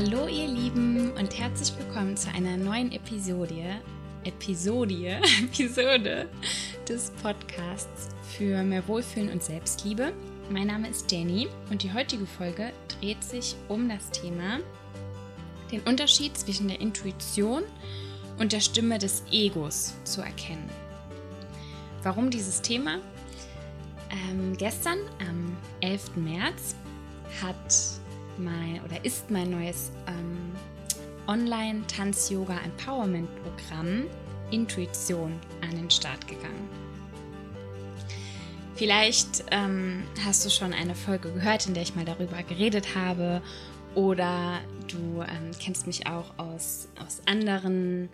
Hallo ihr Lieben und herzlich willkommen zu einer neuen Episode, Episode, Episode des Podcasts für mehr Wohlfühlen und Selbstliebe. Mein Name ist Jenny und die heutige Folge dreht sich um das Thema den Unterschied zwischen der Intuition und der Stimme des Egos zu erkennen. Warum dieses Thema? Ähm, gestern, am 11. März, hat mein oder ist mein neues ähm, Online-Tanz-Yoga-Empowerment-Programm Intuition an den Start gegangen. Vielleicht ähm, hast du schon eine Folge gehört, in der ich mal darüber geredet habe oder du ähm, kennst mich auch aus, aus anderen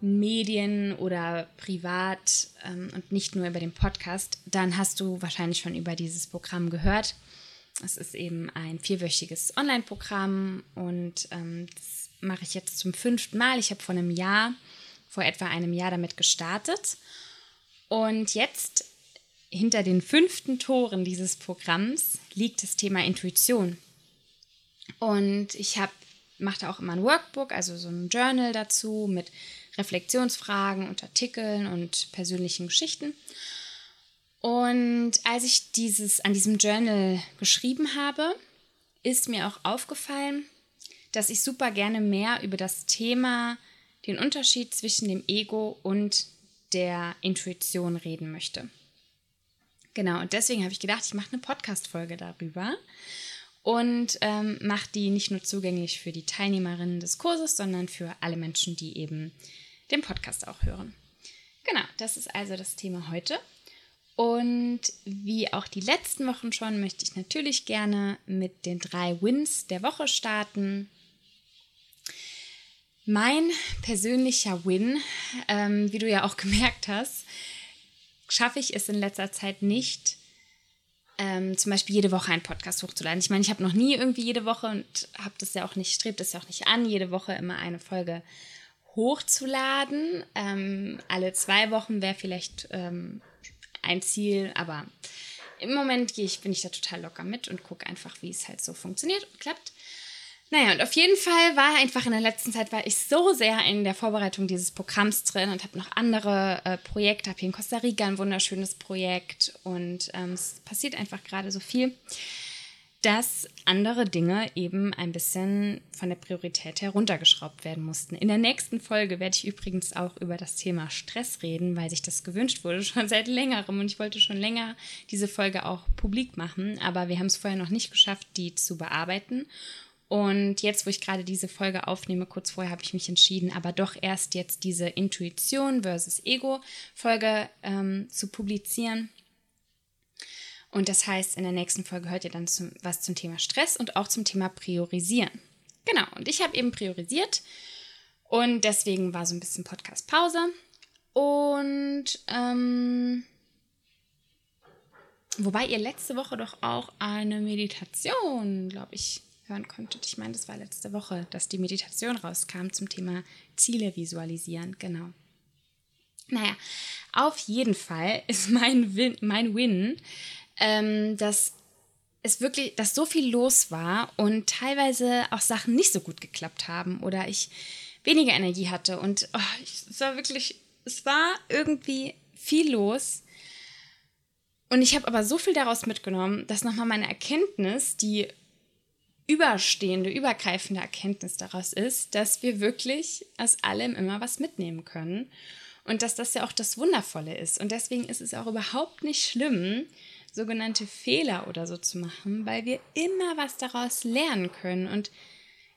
Medien oder privat ähm, und nicht nur über den Podcast, dann hast du wahrscheinlich schon über dieses Programm gehört. Es ist eben ein vierwöchiges Online-Programm und ähm, das mache ich jetzt zum fünften Mal. Ich habe vor einem Jahr, vor etwa einem Jahr damit gestartet. Und jetzt hinter den fünften Toren dieses Programms liegt das Thema Intuition. Und ich habe mache da auch immer ein Workbook, also so ein Journal dazu mit Reflexionsfragen und Artikeln und persönlichen Geschichten. Und als ich dieses an diesem Journal geschrieben habe, ist mir auch aufgefallen, dass ich super gerne mehr über das Thema, den Unterschied zwischen dem Ego und der Intuition reden möchte. Genau, und deswegen habe ich gedacht, ich mache eine Podcast-Folge darüber und ähm, mache die nicht nur zugänglich für die Teilnehmerinnen des Kurses, sondern für alle Menschen, die eben den Podcast auch hören. Genau, das ist also das Thema heute. Und wie auch die letzten Wochen schon, möchte ich natürlich gerne mit den drei Wins der Woche starten. Mein persönlicher Win, ähm, wie du ja auch gemerkt hast, schaffe ich es in letzter Zeit nicht, ähm, zum Beispiel jede Woche einen Podcast hochzuladen. Ich meine, ich habe noch nie irgendwie jede Woche und habe das ja auch nicht, strebt das ja auch nicht an, jede Woche immer eine Folge hochzuladen. Ähm, alle zwei Wochen wäre vielleicht ähm, ein Ziel, aber im Moment gehe ich, bin ich da total locker mit und gucke einfach, wie es halt so funktioniert und klappt. Naja, und auf jeden Fall war einfach in der letzten Zeit war ich so sehr in der Vorbereitung dieses Programms drin und habe noch andere äh, Projekte, habe hier in Costa Rica ein wunderschönes Projekt und ähm, es passiert einfach gerade so viel dass andere Dinge eben ein bisschen von der Priorität heruntergeschraubt werden mussten. In der nächsten Folge werde ich übrigens auch über das Thema Stress reden, weil sich das gewünscht wurde schon seit längerem und ich wollte schon länger diese Folge auch publik machen, aber wir haben es vorher noch nicht geschafft, die zu bearbeiten. Und jetzt, wo ich gerade diese Folge aufnehme, kurz vorher habe ich mich entschieden, aber doch erst jetzt diese Intuition versus Ego-Folge ähm, zu publizieren und das heißt, in der nächsten Folge hört ihr dann zum, was zum Thema Stress und auch zum Thema Priorisieren. Genau, und ich habe eben priorisiert und deswegen war so ein bisschen Podcast-Pause. Und ähm, wobei ihr letzte Woche doch auch eine Meditation, glaube ich, hören konntet. Ich meine, das war letzte Woche, dass die Meditation rauskam zum Thema Ziele visualisieren. Genau. Naja, auf jeden Fall ist mein Win, mein Win ähm, dass es wirklich, dass so viel los war und teilweise auch Sachen nicht so gut geklappt haben oder ich weniger Energie hatte und oh, es war wirklich, es war irgendwie viel los. Und ich habe aber so viel daraus mitgenommen, dass nochmal meine Erkenntnis, die überstehende, übergreifende Erkenntnis daraus ist, dass wir wirklich aus allem immer was mitnehmen können und dass das ja auch das Wundervolle ist. Und deswegen ist es auch überhaupt nicht schlimm, sogenannte Fehler oder so zu machen, weil wir immer was daraus lernen können. Und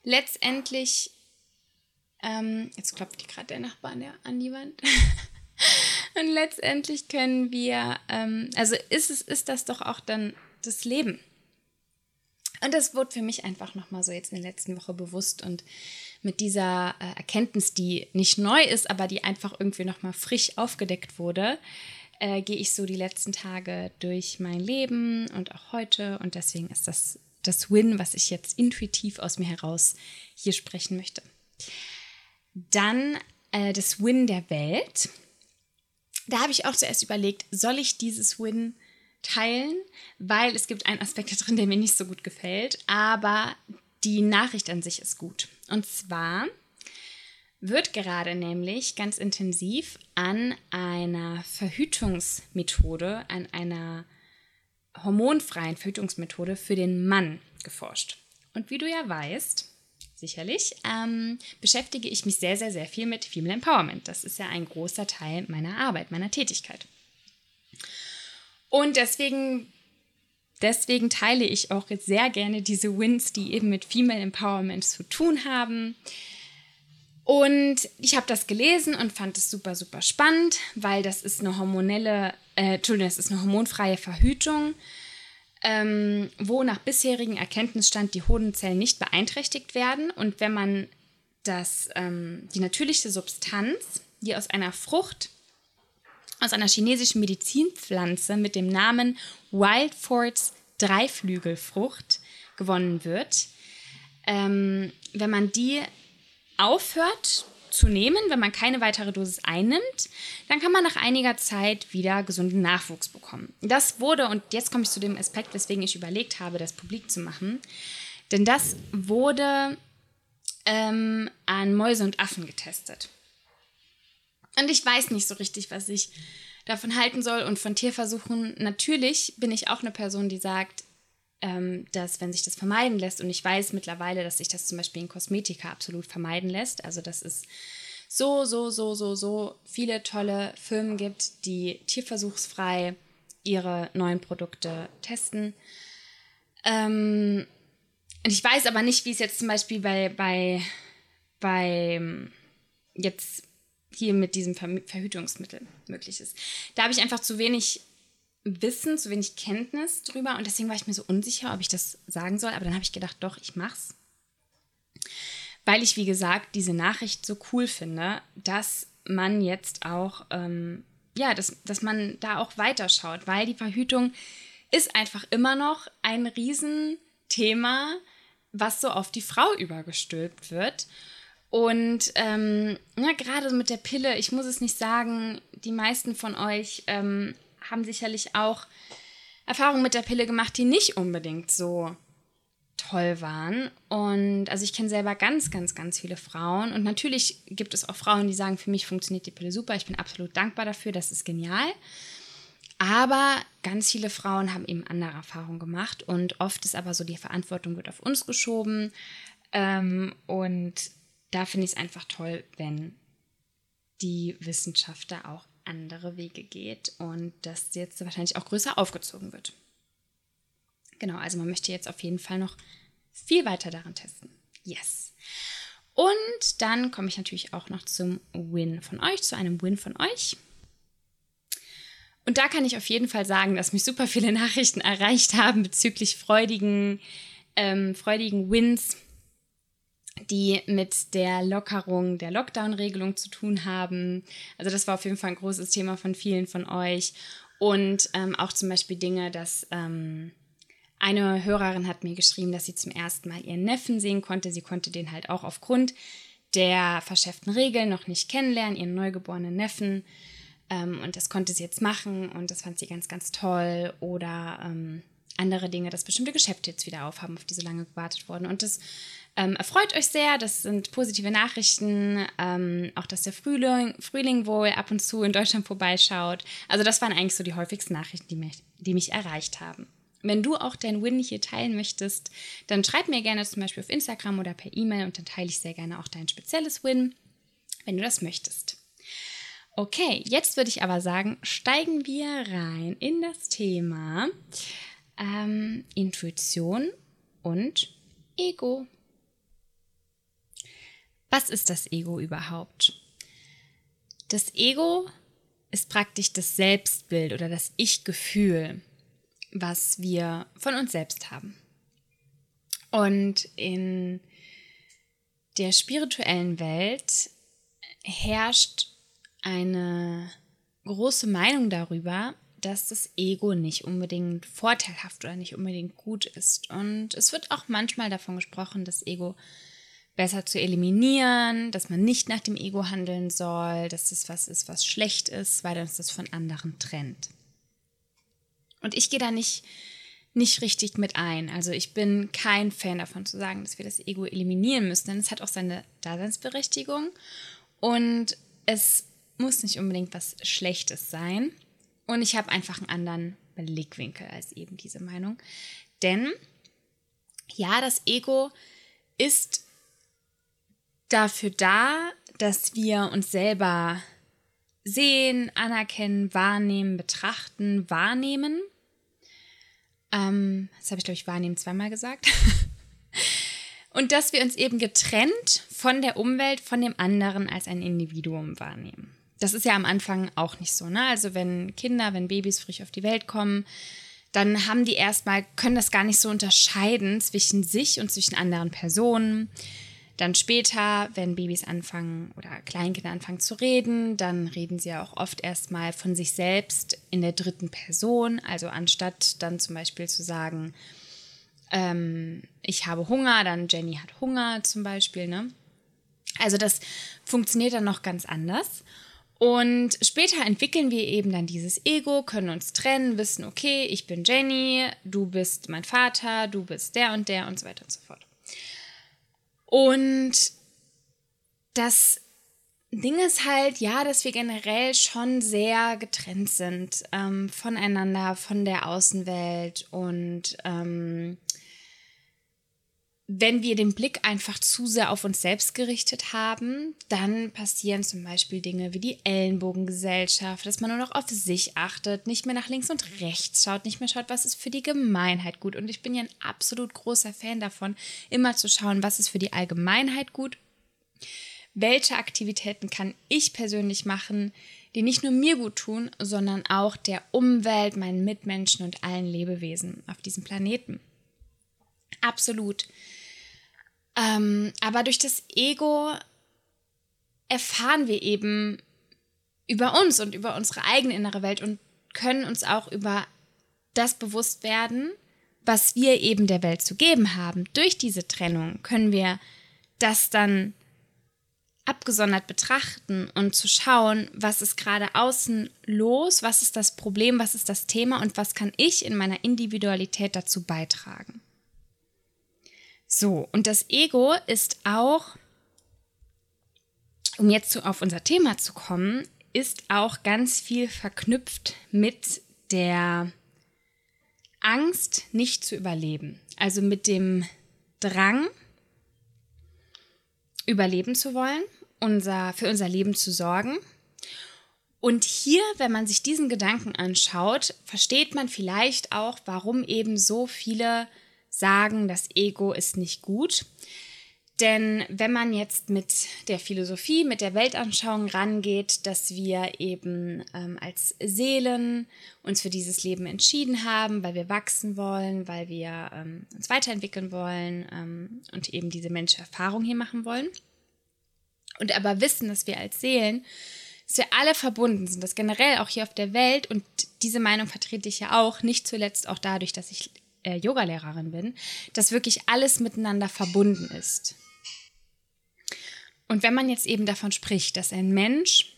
letztendlich, ähm, jetzt klopft gerade der Nachbar an, an die Wand. Und letztendlich können wir, ähm, also ist, es, ist das doch auch dann das Leben. Und das wurde für mich einfach nochmal so jetzt in der letzten Woche bewusst und mit dieser äh, Erkenntnis, die nicht neu ist, aber die einfach irgendwie nochmal frisch aufgedeckt wurde, äh, gehe ich so die letzten Tage durch mein Leben und auch heute. Und deswegen ist das das Win, was ich jetzt intuitiv aus mir heraus hier sprechen möchte. Dann äh, das Win der Welt. Da habe ich auch zuerst überlegt, soll ich dieses Win teilen, weil es gibt einen Aspekt da drin, der mir nicht so gut gefällt. Aber die Nachricht an sich ist gut. Und zwar wird gerade nämlich ganz intensiv an einer Verhütungsmethode, an einer hormonfreien Verhütungsmethode für den Mann geforscht. Und wie du ja weißt, sicherlich, ähm, beschäftige ich mich sehr, sehr, sehr viel mit Female Empowerment. Das ist ja ein großer Teil meiner Arbeit, meiner Tätigkeit. Und deswegen, deswegen teile ich auch jetzt sehr gerne diese Wins, die eben mit Female Empowerment zu tun haben. Und ich habe das gelesen und fand es super, super spannend, weil das ist eine hormonelle, äh, Entschuldigung, das ist eine hormonfreie Verhütung, ähm, wo nach bisherigem Erkenntnisstand die Hodenzellen nicht beeinträchtigt werden. Und wenn man das, ähm, die natürliche Substanz, die aus einer Frucht, aus einer chinesischen Medizinpflanze mit dem Namen Wildforts Dreiflügelfrucht gewonnen wird, ähm, wenn man die aufhört zu nehmen, wenn man keine weitere Dosis einnimmt, dann kann man nach einiger Zeit wieder gesunden Nachwuchs bekommen. Das wurde, und jetzt komme ich zu dem Aspekt, weswegen ich überlegt habe, das publik zu machen, denn das wurde ähm, an Mäuse und Affen getestet. Und ich weiß nicht so richtig, was ich davon halten soll und von Tierversuchen. Natürlich bin ich auch eine Person, die sagt, ähm, dass wenn sich das vermeiden lässt, und ich weiß mittlerweile, dass sich das zum Beispiel in Kosmetika absolut vermeiden lässt, also dass es so, so, so, so, so viele tolle Firmen gibt, die tierversuchsfrei ihre neuen Produkte testen. Ähm, und ich weiß aber nicht, wie es jetzt zum Beispiel bei, bei, bei jetzt hier mit diesem Verhütungsmittel möglich ist. Da habe ich einfach zu wenig Wissen, zu wenig Kenntnis drüber und deswegen war ich mir so unsicher, ob ich das sagen soll. Aber dann habe ich gedacht, doch, ich mach's. Weil ich, wie gesagt, diese Nachricht so cool finde, dass man jetzt auch, ähm, ja, dass, dass man da auch weiterschaut, weil die Verhütung ist einfach immer noch ein Riesenthema, was so auf die Frau übergestülpt wird. Und ähm, ja, gerade mit der Pille, ich muss es nicht sagen, die meisten von euch ähm, haben sicherlich auch Erfahrungen mit der Pille gemacht, die nicht unbedingt so toll waren. Und also ich kenne selber ganz, ganz, ganz viele Frauen. Und natürlich gibt es auch Frauen, die sagen, für mich funktioniert die Pille super. Ich bin absolut dankbar dafür, das ist genial. Aber ganz viele Frauen haben eben andere Erfahrungen gemacht. Und oft ist aber so, die Verantwortung wird auf uns geschoben. Ähm, und da finde ich es einfach toll, wenn die Wissenschaft da auch andere Wege geht und das jetzt wahrscheinlich auch größer aufgezogen wird. Genau, also man möchte jetzt auf jeden Fall noch viel weiter daran testen. Yes. Und dann komme ich natürlich auch noch zum Win von euch, zu einem Win von euch. Und da kann ich auf jeden Fall sagen, dass mich super viele Nachrichten erreicht haben bezüglich freudigen, ähm, freudigen Wins die mit der Lockerung der Lockdown-Regelung zu tun haben. Also das war auf jeden Fall ein großes Thema von vielen von euch. Und ähm, auch zum Beispiel Dinge, dass ähm, eine Hörerin hat mir geschrieben, dass sie zum ersten Mal ihren Neffen sehen konnte. Sie konnte den halt auch aufgrund der verschärften Regeln noch nicht kennenlernen, ihren neugeborenen Neffen. Ähm, und das konnte sie jetzt machen und das fand sie ganz, ganz toll. Oder ähm, andere Dinge, dass bestimmte Geschäfte jetzt wieder aufhaben, auf die so lange gewartet wurden. Und das ähm, erfreut euch sehr. Das sind positive Nachrichten. Ähm, auch, dass der Frühling, Frühling wohl ab und zu in Deutschland vorbeischaut. Also, das waren eigentlich so die häufigsten Nachrichten, die mich, die mich erreicht haben. Wenn du auch dein Win hier teilen möchtest, dann schreib mir gerne zum Beispiel auf Instagram oder per E-Mail und dann teile ich sehr gerne auch dein spezielles Win, wenn du das möchtest. Okay, jetzt würde ich aber sagen, steigen wir rein in das Thema ähm, Intuition und Ego. Was ist das Ego überhaupt? Das Ego ist praktisch das Selbstbild oder das Ich-Gefühl, was wir von uns selbst haben. Und in der spirituellen Welt herrscht eine große Meinung darüber, dass das Ego nicht unbedingt vorteilhaft oder nicht unbedingt gut ist. Und es wird auch manchmal davon gesprochen, das Ego besser zu eliminieren, dass man nicht nach dem Ego handeln soll, dass das was ist, was schlecht ist, weil uns das von anderen trennt. Und ich gehe da nicht, nicht richtig mit ein. Also ich bin kein Fan davon zu sagen, dass wir das Ego eliminieren müssen, denn es hat auch seine Daseinsberechtigung und es muss nicht unbedingt was Schlechtes sein. Und ich habe einfach einen anderen Blickwinkel als eben diese Meinung. Denn ja, das Ego ist dafür da, dass wir uns selber sehen, anerkennen, wahrnehmen, betrachten, wahrnehmen. Ähm, das habe ich, glaube ich, wahrnehmen zweimal gesagt. Und dass wir uns eben getrennt von der Umwelt, von dem anderen als ein Individuum wahrnehmen. Das ist ja am Anfang auch nicht so, ne? Also wenn Kinder, wenn Babys frisch auf die Welt kommen, dann haben die erstmal, können das gar nicht so unterscheiden zwischen sich und zwischen anderen Personen. Dann später, wenn Babys anfangen oder Kleinkinder anfangen zu reden, dann reden sie ja auch oft erstmal von sich selbst in der dritten Person. Also anstatt dann zum Beispiel zu sagen, ähm, ich habe Hunger, dann Jenny hat Hunger zum Beispiel. Ne? Also das funktioniert dann noch ganz anders. Und später entwickeln wir eben dann dieses Ego, können uns trennen, wissen, okay, ich bin Jenny, du bist mein Vater, du bist der und der und so weiter und so fort. Und das Ding ist halt, ja, dass wir generell schon sehr getrennt sind ähm, voneinander, von der Außenwelt und ähm, wenn wir den Blick einfach zu sehr auf uns selbst gerichtet haben, dann passieren zum Beispiel Dinge wie die Ellenbogengesellschaft, dass man nur noch auf sich achtet, nicht mehr nach links und rechts schaut, nicht mehr schaut, was ist für die Gemeinheit gut. Und ich bin ja ein absolut großer Fan davon, immer zu schauen, was ist für die Allgemeinheit gut. Welche Aktivitäten kann ich persönlich machen, die nicht nur mir gut tun, sondern auch der Umwelt, meinen Mitmenschen und allen Lebewesen auf diesem Planeten. Absolut. Ähm, aber durch das Ego erfahren wir eben über uns und über unsere eigene innere Welt und können uns auch über das bewusst werden, was wir eben der Welt zu geben haben. Durch diese Trennung können wir das dann abgesondert betrachten und zu schauen, was ist gerade außen los, was ist das Problem, was ist das Thema und was kann ich in meiner Individualität dazu beitragen. So, und das Ego ist auch, um jetzt zu, auf unser Thema zu kommen, ist auch ganz viel verknüpft mit der Angst, nicht zu überleben. Also mit dem Drang, überleben zu wollen, unser, für unser Leben zu sorgen. Und hier, wenn man sich diesen Gedanken anschaut, versteht man vielleicht auch, warum eben so viele sagen, das Ego ist nicht gut. Denn wenn man jetzt mit der Philosophie, mit der Weltanschauung rangeht, dass wir eben ähm, als Seelen uns für dieses Leben entschieden haben, weil wir wachsen wollen, weil wir ähm, uns weiterentwickeln wollen ähm, und eben diese menschliche Erfahrung hier machen wollen. Und aber wissen, dass wir als Seelen, dass wir alle verbunden sind, dass generell auch hier auf der Welt, und diese Meinung vertrete ich ja auch, nicht zuletzt auch dadurch, dass ich äh, Yogalehrerin bin, dass wirklich alles miteinander verbunden ist. Und wenn man jetzt eben davon spricht, dass ein Mensch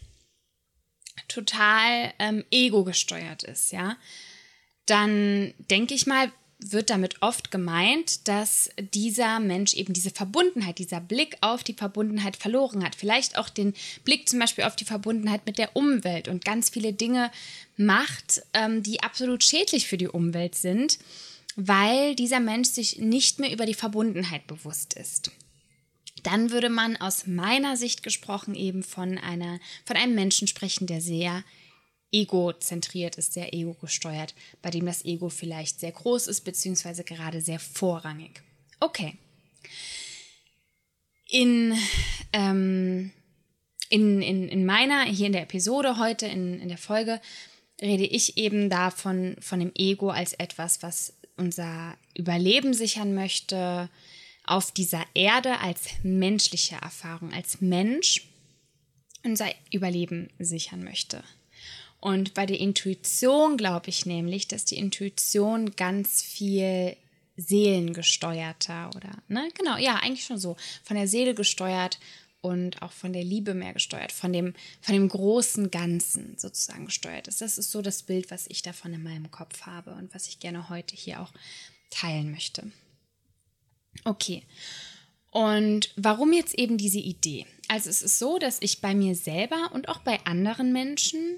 total ähm, ego gesteuert ist, ja, dann denke ich mal, wird damit oft gemeint, dass dieser Mensch eben diese Verbundenheit, dieser Blick auf die Verbundenheit verloren hat. Vielleicht auch den Blick zum Beispiel auf die Verbundenheit mit der Umwelt und ganz viele Dinge macht, ähm, die absolut schädlich für die Umwelt sind weil dieser Mensch sich nicht mehr über die Verbundenheit bewusst ist. Dann würde man aus meiner Sicht gesprochen eben von, einer, von einem Menschen sprechen, der sehr egozentriert ist, sehr ego-gesteuert, bei dem das Ego vielleicht sehr groß ist, beziehungsweise gerade sehr vorrangig. Okay. In, ähm, in, in, in meiner, hier in der Episode heute, in, in der Folge, rede ich eben davon, von dem Ego als etwas, was unser Überleben sichern möchte, auf dieser Erde als menschliche Erfahrung, als Mensch unser Überleben sichern möchte. Und bei der Intuition glaube ich nämlich, dass die Intuition ganz viel seelengesteuerter oder, ne, genau, ja, eigentlich schon so, von der Seele gesteuert und auch von der Liebe mehr gesteuert, von dem, von dem großen Ganzen sozusagen gesteuert ist. Das ist so das Bild, was ich davon in meinem Kopf habe und was ich gerne heute hier auch teilen möchte. Okay. Und warum jetzt eben diese Idee? Also es ist so, dass ich bei mir selber und auch bei anderen Menschen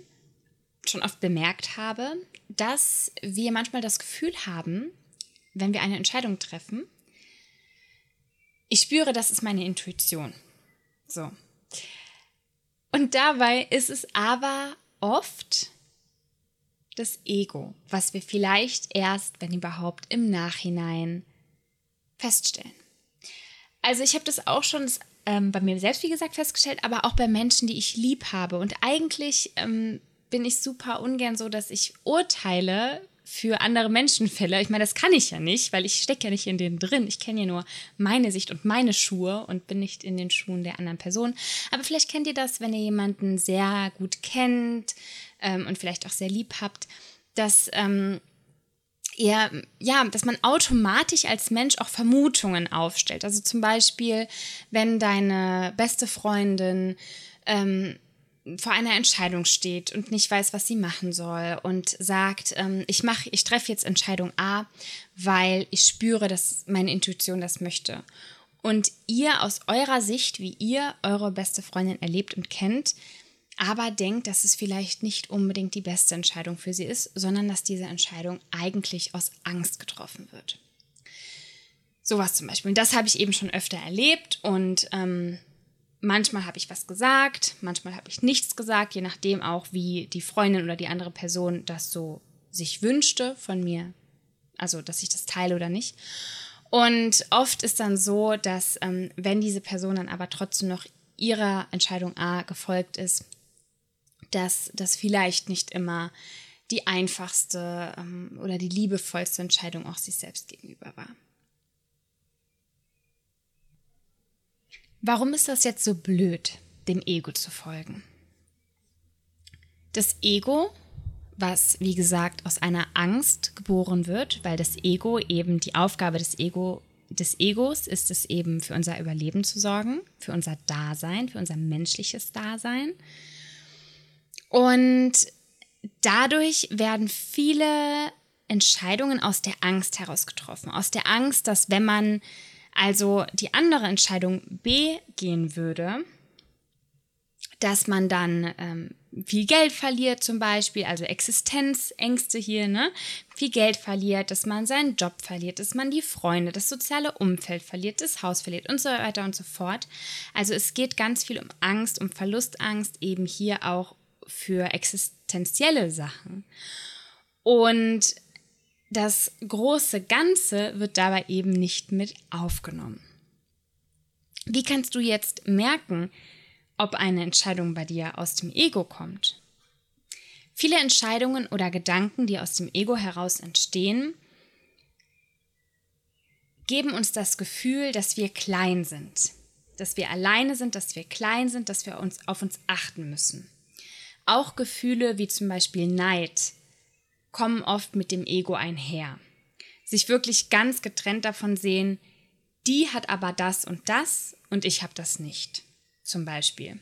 schon oft bemerkt habe, dass wir manchmal das Gefühl haben, wenn wir eine Entscheidung treffen, ich spüre, das ist meine Intuition. So. Und dabei ist es aber oft das Ego, was wir vielleicht erst, wenn überhaupt, im Nachhinein feststellen. Also ich habe das auch schon ähm, bei mir selbst, wie gesagt, festgestellt, aber auch bei Menschen, die ich lieb habe. Und eigentlich ähm, bin ich super ungern so, dass ich urteile für andere Menschenfälle. Ich meine, das kann ich ja nicht, weil ich stecke ja nicht in denen drin. Ich kenne ja nur meine Sicht und meine Schuhe und bin nicht in den Schuhen der anderen Person. Aber vielleicht kennt ihr das, wenn ihr jemanden sehr gut kennt ähm, und vielleicht auch sehr lieb habt, dass ähm, ihr, ja, dass man automatisch als Mensch auch Vermutungen aufstellt. Also zum Beispiel, wenn deine beste Freundin ähm, vor einer Entscheidung steht und nicht weiß, was sie machen soll und sagt, ähm, ich mache, ich treffe jetzt Entscheidung A, weil ich spüre, dass meine Intuition das möchte. Und ihr aus eurer Sicht, wie ihr eure beste Freundin erlebt und kennt, aber denkt, dass es vielleicht nicht unbedingt die beste Entscheidung für sie ist, sondern dass diese Entscheidung eigentlich aus Angst getroffen wird. Sowas zum Beispiel. Und das habe ich eben schon öfter erlebt und ähm, Manchmal habe ich was gesagt, manchmal habe ich nichts gesagt, je nachdem auch, wie die Freundin oder die andere Person das so sich wünschte von mir. Also, dass ich das teile oder nicht. Und oft ist dann so, dass ähm, wenn diese Person dann aber trotzdem noch ihrer Entscheidung A gefolgt ist, dass das vielleicht nicht immer die einfachste ähm, oder die liebevollste Entscheidung auch sich selbst gegenüber war. Warum ist das jetzt so blöd, dem Ego zu folgen? Das Ego, was wie gesagt aus einer Angst geboren wird, weil das Ego eben die Aufgabe des Ego des Egos ist es eben für unser Überleben zu sorgen, für unser Dasein, für unser menschliches Dasein. Und dadurch werden viele Entscheidungen aus der Angst heraus getroffen. Aus der Angst, dass wenn man also die andere Entscheidung B gehen würde, dass man dann ähm, viel Geld verliert zum Beispiel, also Existenzängste hier, ne? Viel Geld verliert, dass man seinen Job verliert, dass man die Freunde, das soziale Umfeld verliert, das Haus verliert und so weiter und so fort. Also es geht ganz viel um Angst, um Verlustangst, eben hier auch für existenzielle Sachen. Und das große Ganze wird dabei eben nicht mit aufgenommen. Wie kannst du jetzt merken, ob eine Entscheidung bei dir aus dem Ego kommt? Viele Entscheidungen oder Gedanken, die aus dem Ego heraus entstehen, geben uns das Gefühl, dass wir klein sind, dass wir alleine sind, dass wir klein sind, dass wir uns auf uns achten müssen. Auch Gefühle wie zum Beispiel Neid, kommen oft mit dem Ego einher. Sich wirklich ganz getrennt davon sehen, die hat aber das und das und ich habe das nicht. Zum Beispiel.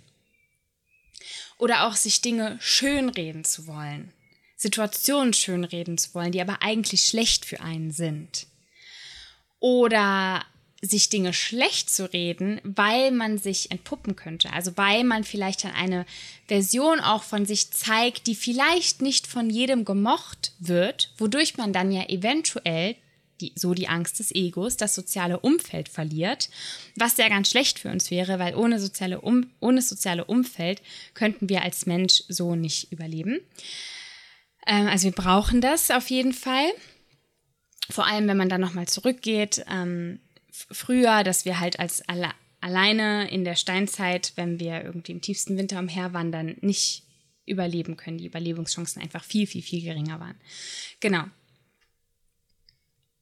Oder auch sich Dinge schönreden zu wollen. Situationen schönreden zu wollen, die aber eigentlich schlecht für einen sind. Oder sich Dinge schlecht zu reden, weil man sich entpuppen könnte. Also weil man vielleicht dann eine Version auch von sich zeigt, die vielleicht nicht von jedem gemocht wird, wodurch man dann ja eventuell die, so die Angst des Egos, das soziale Umfeld verliert, was ja ganz schlecht für uns wäre, weil ohne soziale, um, ohne soziale Umfeld könnten wir als Mensch so nicht überleben. Ähm, also wir brauchen das auf jeden Fall. Vor allem, wenn man dann nochmal zurückgeht, ähm, früher, dass wir halt als alle, alleine in der Steinzeit, wenn wir irgendwie im tiefsten Winter umherwandern, nicht überleben können. Die Überlebenschancen einfach viel, viel, viel geringer waren. Genau.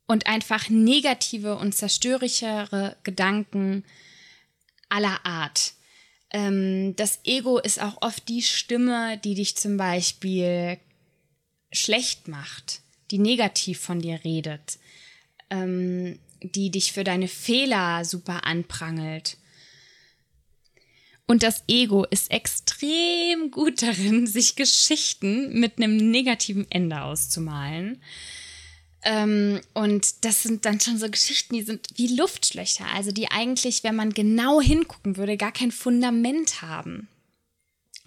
Und einfach negative und zerstörichere Gedanken aller Art. Ähm, das Ego ist auch oft die Stimme, die dich zum Beispiel schlecht macht, die negativ von dir redet. Ähm, die dich für deine Fehler super anprangelt. Und das Ego ist extrem gut darin, sich Geschichten mit einem negativen Ende auszumalen. Ähm, und das sind dann schon so Geschichten, die sind wie Luftschlöcher, also die eigentlich, wenn man genau hingucken würde, gar kein Fundament haben.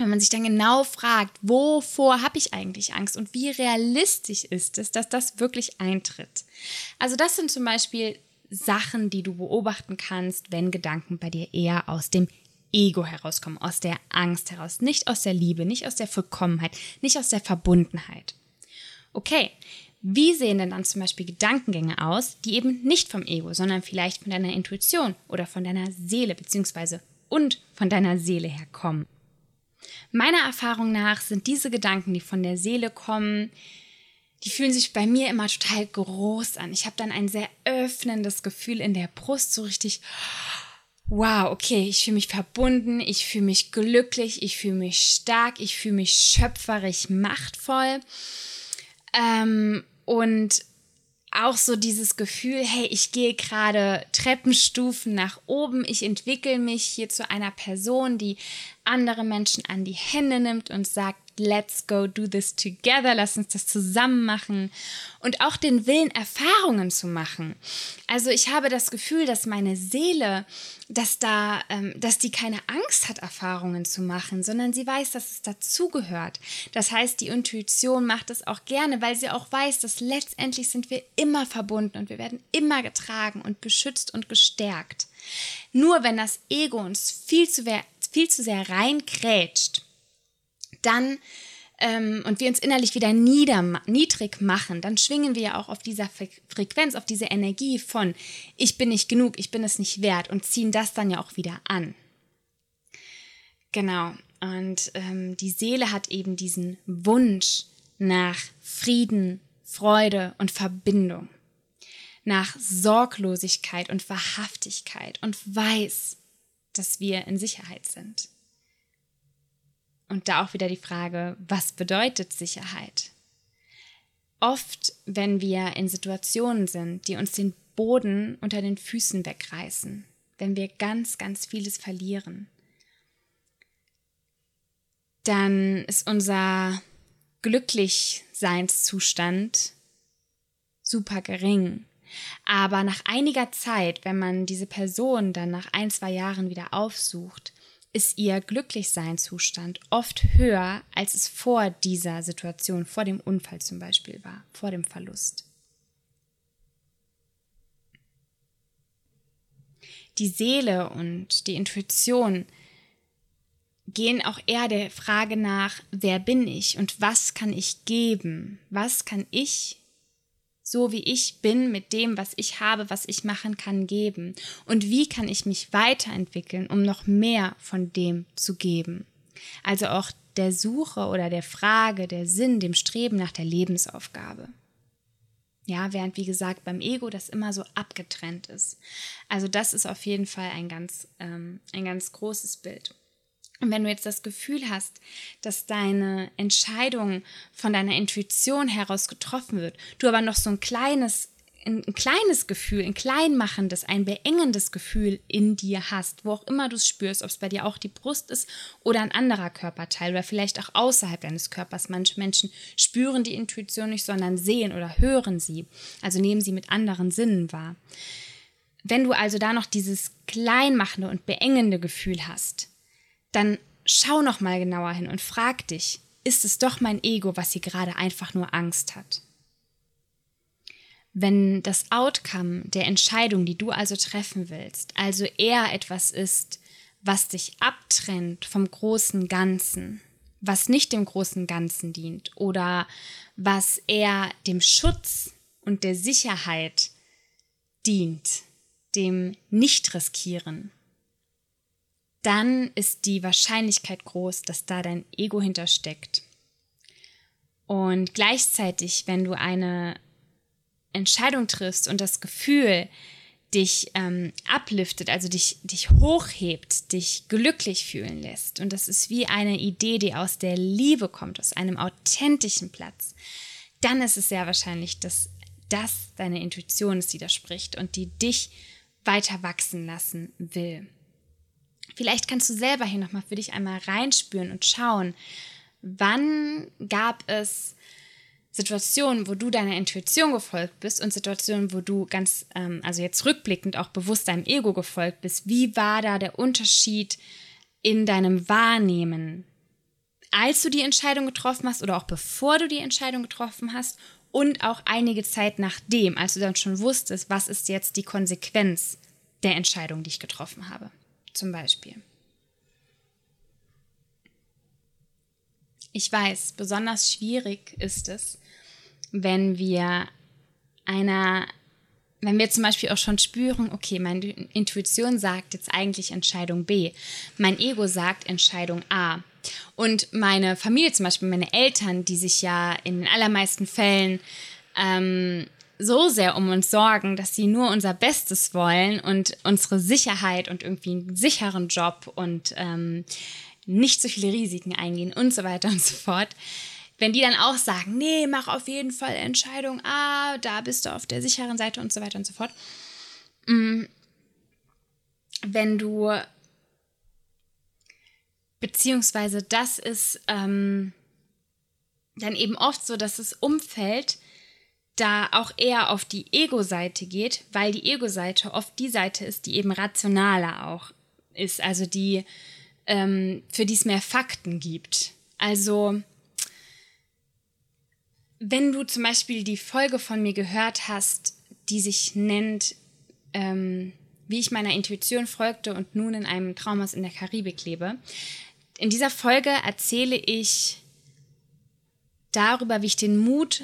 Wenn man sich dann genau fragt, wovor habe ich eigentlich Angst und wie realistisch ist es, dass das wirklich eintritt. Also das sind zum Beispiel Sachen, die du beobachten kannst, wenn Gedanken bei dir eher aus dem Ego herauskommen, aus der Angst heraus, nicht aus der Liebe, nicht aus der Vollkommenheit, nicht aus der Verbundenheit. Okay, wie sehen denn dann zum Beispiel Gedankengänge aus, die eben nicht vom Ego, sondern vielleicht von deiner Intuition oder von deiner Seele beziehungsweise und von deiner Seele herkommen? Meiner Erfahrung nach sind diese Gedanken, die von der Seele kommen, die fühlen sich bei mir immer total groß an. Ich habe dann ein sehr öffnendes Gefühl in der Brust, so richtig, wow, okay, ich fühle mich verbunden, ich fühle mich glücklich, ich fühle mich stark, ich fühle mich schöpferisch machtvoll. Ähm, und auch so dieses Gefühl, hey, ich gehe gerade Treppenstufen nach oben, ich entwickle mich hier zu einer Person, die andere Menschen an die Hände nimmt und sagt, let's go do this together, lass uns das zusammen machen und auch den Willen, Erfahrungen zu machen. Also ich habe das Gefühl, dass meine Seele, dass da, ähm, dass die keine Angst hat, Erfahrungen zu machen, sondern sie weiß, dass es dazugehört. Das heißt, die Intuition macht es auch gerne, weil sie auch weiß, dass letztendlich sind wir immer verbunden und wir werden immer getragen und beschützt und gestärkt. Nur wenn das Ego uns viel zu, viel zu sehr reinkrätscht, dann ähm, und wir uns innerlich wieder nieder, niedrig machen, dann schwingen wir ja auch auf dieser Frequenz, auf diese Energie von ich bin nicht genug, ich bin es nicht wert und ziehen das dann ja auch wieder an. Genau. Und ähm, die Seele hat eben diesen Wunsch nach Frieden, Freude und Verbindung, nach Sorglosigkeit und Wahrhaftigkeit und weiß, dass wir in Sicherheit sind. Und da auch wieder die Frage, was bedeutet Sicherheit? Oft, wenn wir in Situationen sind, die uns den Boden unter den Füßen wegreißen, wenn wir ganz, ganz vieles verlieren, dann ist unser Glücklichseinszustand super gering. Aber nach einiger Zeit, wenn man diese Person dann nach ein, zwei Jahren wieder aufsucht, ist ihr Glücklichseinzustand oft höher, als es vor dieser Situation, vor dem Unfall zum Beispiel war, vor dem Verlust. Die Seele und die Intuition gehen auch eher der Frage nach, wer bin ich und was kann ich geben? Was kann ich so wie ich bin, mit dem, was ich habe, was ich machen kann, geben? Und wie kann ich mich weiterentwickeln, um noch mehr von dem zu geben? Also auch der Suche oder der Frage, der Sinn, dem Streben nach der Lebensaufgabe. Ja, während wie gesagt beim Ego das immer so abgetrennt ist. Also das ist auf jeden Fall ein ganz, ähm, ein ganz großes Bild. Und wenn du jetzt das Gefühl hast, dass deine Entscheidung von deiner Intuition heraus getroffen wird, du aber noch so ein kleines, ein, kleines Gefühl, ein kleinmachendes, ein beengendes Gefühl in dir hast, wo auch immer du es spürst, ob es bei dir auch die Brust ist oder ein anderer Körperteil oder vielleicht auch außerhalb deines Körpers. Manche Menschen spüren die Intuition nicht, sondern sehen oder hören sie, also nehmen sie mit anderen Sinnen wahr. Wenn du also da noch dieses kleinmachende und beengende Gefühl hast, dann schau noch mal genauer hin und frag dich, ist es doch mein Ego, was hier gerade einfach nur Angst hat? Wenn das Outcome der Entscheidung, die du also treffen willst, also eher etwas ist, was dich abtrennt vom großen Ganzen, was nicht dem großen Ganzen dient oder was eher dem Schutz und der Sicherheit dient, dem Nicht-Riskieren, dann ist die Wahrscheinlichkeit groß, dass da dein Ego hintersteckt. Und gleichzeitig, wenn du eine Entscheidung triffst und das Gefühl dich ähm, upliftet, also dich, dich hochhebt, dich glücklich fühlen lässt, und das ist wie eine Idee, die aus der Liebe kommt, aus einem authentischen Platz, dann ist es sehr wahrscheinlich, dass das deine Intuition ist, die da spricht und die dich weiter wachsen lassen will. Vielleicht kannst du selber hier nochmal für dich einmal reinspüren und schauen, wann gab es Situationen, wo du deiner Intuition gefolgt bist und Situationen, wo du ganz, ähm, also jetzt rückblickend auch bewusst deinem Ego gefolgt bist. Wie war da der Unterschied in deinem Wahrnehmen, als du die Entscheidung getroffen hast oder auch bevor du die Entscheidung getroffen hast und auch einige Zeit nachdem, als du dann schon wusstest, was ist jetzt die Konsequenz der Entscheidung, die ich getroffen habe, zum Beispiel. Ich weiß, besonders schwierig ist es, wenn wir einer, wenn wir zum Beispiel auch schon spüren, okay, meine Intuition sagt jetzt eigentlich Entscheidung B, mein Ego sagt Entscheidung A. Und meine Familie, zum Beispiel meine Eltern, die sich ja in den allermeisten Fällen ähm, so sehr um uns sorgen, dass sie nur unser Bestes wollen und unsere Sicherheit und irgendwie einen sicheren Job und ähm, nicht so viele Risiken eingehen und so weiter und so fort. Wenn die dann auch sagen, nee, mach auf jeden Fall Entscheidung A, da bist du auf der sicheren Seite und so weiter und so fort. Mm. Wenn du Beziehungsweise das ist ähm, dann eben oft so, dass das Umfeld da auch eher auf die Ego-Seite geht, weil die Ego-Seite oft die Seite ist, die eben rationaler auch ist, also die, ähm, für die es mehr Fakten gibt. Also, wenn du zum Beispiel die Folge von mir gehört hast, die sich nennt, ähm, wie ich meiner Intuition folgte und nun in einem Traumhaus in der Karibik lebe, in dieser Folge erzähle ich darüber, wie ich den Mut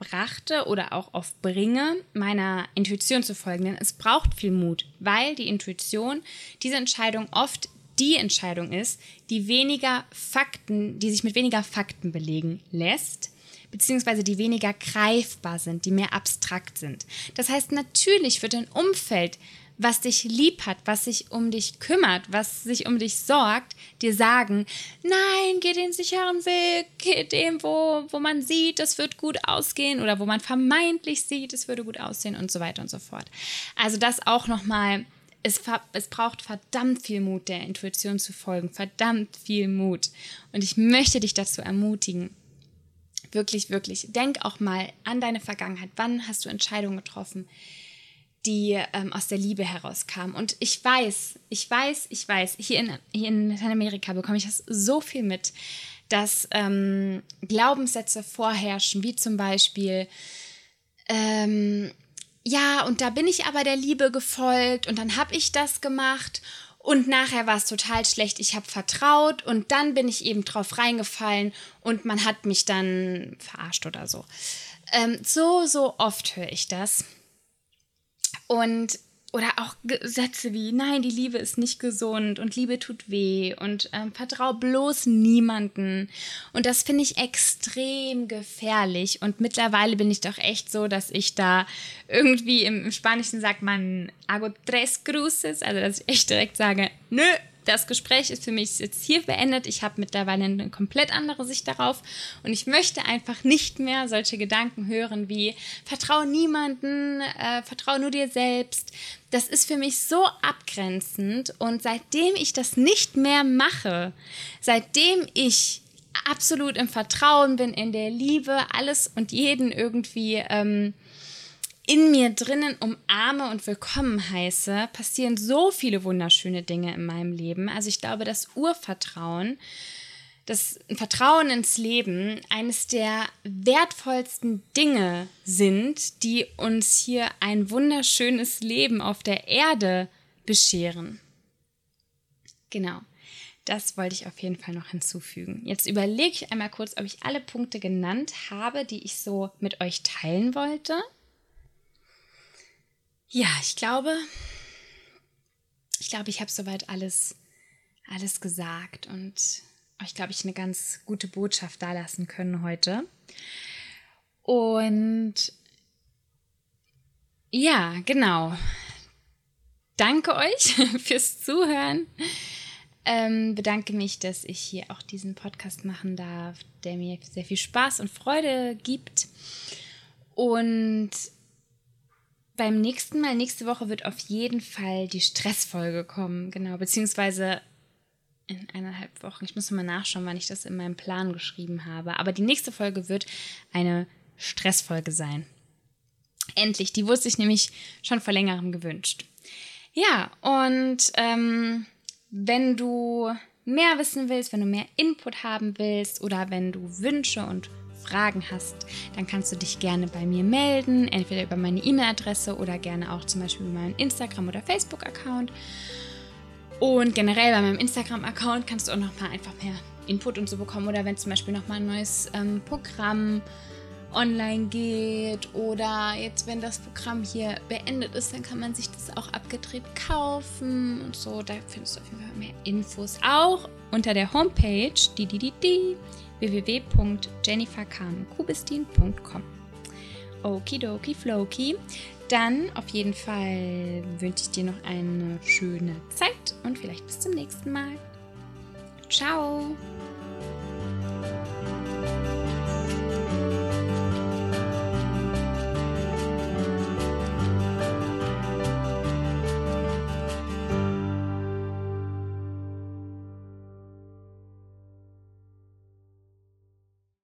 aufbrachte oder auch aufbringe, meiner Intuition zu folgen. Denn es braucht viel Mut, weil die Intuition, diese Entscheidung oft die Entscheidung ist, die weniger Fakten, die sich mit weniger Fakten belegen lässt, beziehungsweise die weniger greifbar sind, die mehr abstrakt sind. Das heißt, natürlich wird dein Umfeld was dich lieb hat, was sich um dich kümmert, was sich um dich sorgt, dir sagen, nein, geh den sicheren Weg, geh dem, wo, wo man sieht, es wird gut ausgehen oder wo man vermeintlich sieht, es würde gut aussehen und so weiter und so fort. Also das auch nochmal, es, es braucht verdammt viel Mut, der Intuition zu folgen, verdammt viel Mut. Und ich möchte dich dazu ermutigen, wirklich, wirklich, denk auch mal an deine Vergangenheit. Wann hast du Entscheidungen getroffen? Die ähm, aus der Liebe herauskam. Und ich weiß, ich weiß, ich weiß, hier in, hier in Lateinamerika bekomme ich das so viel mit, dass ähm, Glaubenssätze vorherrschen, wie zum Beispiel, ähm, ja, und da bin ich aber der Liebe gefolgt und dann habe ich das gemacht und nachher war es total schlecht. Ich habe vertraut und dann bin ich eben drauf reingefallen und man hat mich dann verarscht oder so. Ähm, so, so oft höre ich das. Und oder auch Sätze wie, nein, die Liebe ist nicht gesund und Liebe tut weh und ähm, vertrau bloß niemanden. Und das finde ich extrem gefährlich. Und mittlerweile bin ich doch echt so, dass ich da irgendwie im, im Spanischen sagt man hago tres cruces, also dass ich echt direkt sage, nö, das Gespräch ist für mich jetzt hier beendet. Ich habe mittlerweile eine komplett andere Sicht darauf und ich möchte einfach nicht mehr solche Gedanken hören wie vertraue niemanden, äh, vertraue nur dir selbst. Das ist für mich so abgrenzend und seitdem ich das nicht mehr mache, seitdem ich absolut im Vertrauen bin, in der Liebe, alles und jeden irgendwie ähm, in mir drinnen umarme und willkommen heiße, passieren so viele wunderschöne Dinge in meinem Leben. Also ich glaube, das Urvertrauen, das Vertrauen ins Leben eines der wertvollsten Dinge sind, die uns hier ein wunderschönes Leben auf der Erde bescheren. Genau. Das wollte ich auf jeden Fall noch hinzufügen. Jetzt überlege ich einmal kurz, ob ich alle Punkte genannt habe, die ich so mit euch teilen wollte. Ja, ich glaube, ich glaube, ich habe soweit alles, alles gesagt und euch, glaube ich, eine ganz gute Botschaft dalassen können heute. Und ja, genau. Danke euch fürs Zuhören. Ähm, bedanke mich, dass ich hier auch diesen Podcast machen darf, der mir sehr viel Spaß und Freude gibt. Und beim nächsten Mal, nächste Woche wird auf jeden Fall die Stressfolge kommen, genau, beziehungsweise in eineinhalb Wochen. Ich muss mal nachschauen, wann ich das in meinem Plan geschrieben habe. Aber die nächste Folge wird eine Stressfolge sein. Endlich, die wurde sich nämlich schon vor längerem gewünscht. Ja, und ähm, wenn du mehr wissen willst, wenn du mehr Input haben willst oder wenn du Wünsche und Fragen hast, dann kannst du dich gerne bei mir melden, entweder über meine E-Mail-Adresse oder gerne auch zum Beispiel über meinen Instagram- oder Facebook-Account. Und generell bei meinem Instagram-Account kannst du auch noch mal einfach mehr Input und so bekommen oder wenn zum Beispiel noch mal ein neues ähm, Programm online geht oder jetzt, wenn das Programm hier beendet ist, dann kann man sich das auch abgedreht kaufen und so. Da findest du auf jeden Fall mehr Infos. Auch unter der Homepage die, die, die, die, www.jenniferkamenkubistin.com. Okidoki Floki. Dann auf jeden Fall wünsche ich dir noch eine schöne Zeit und vielleicht bis zum nächsten Mal. Ciao!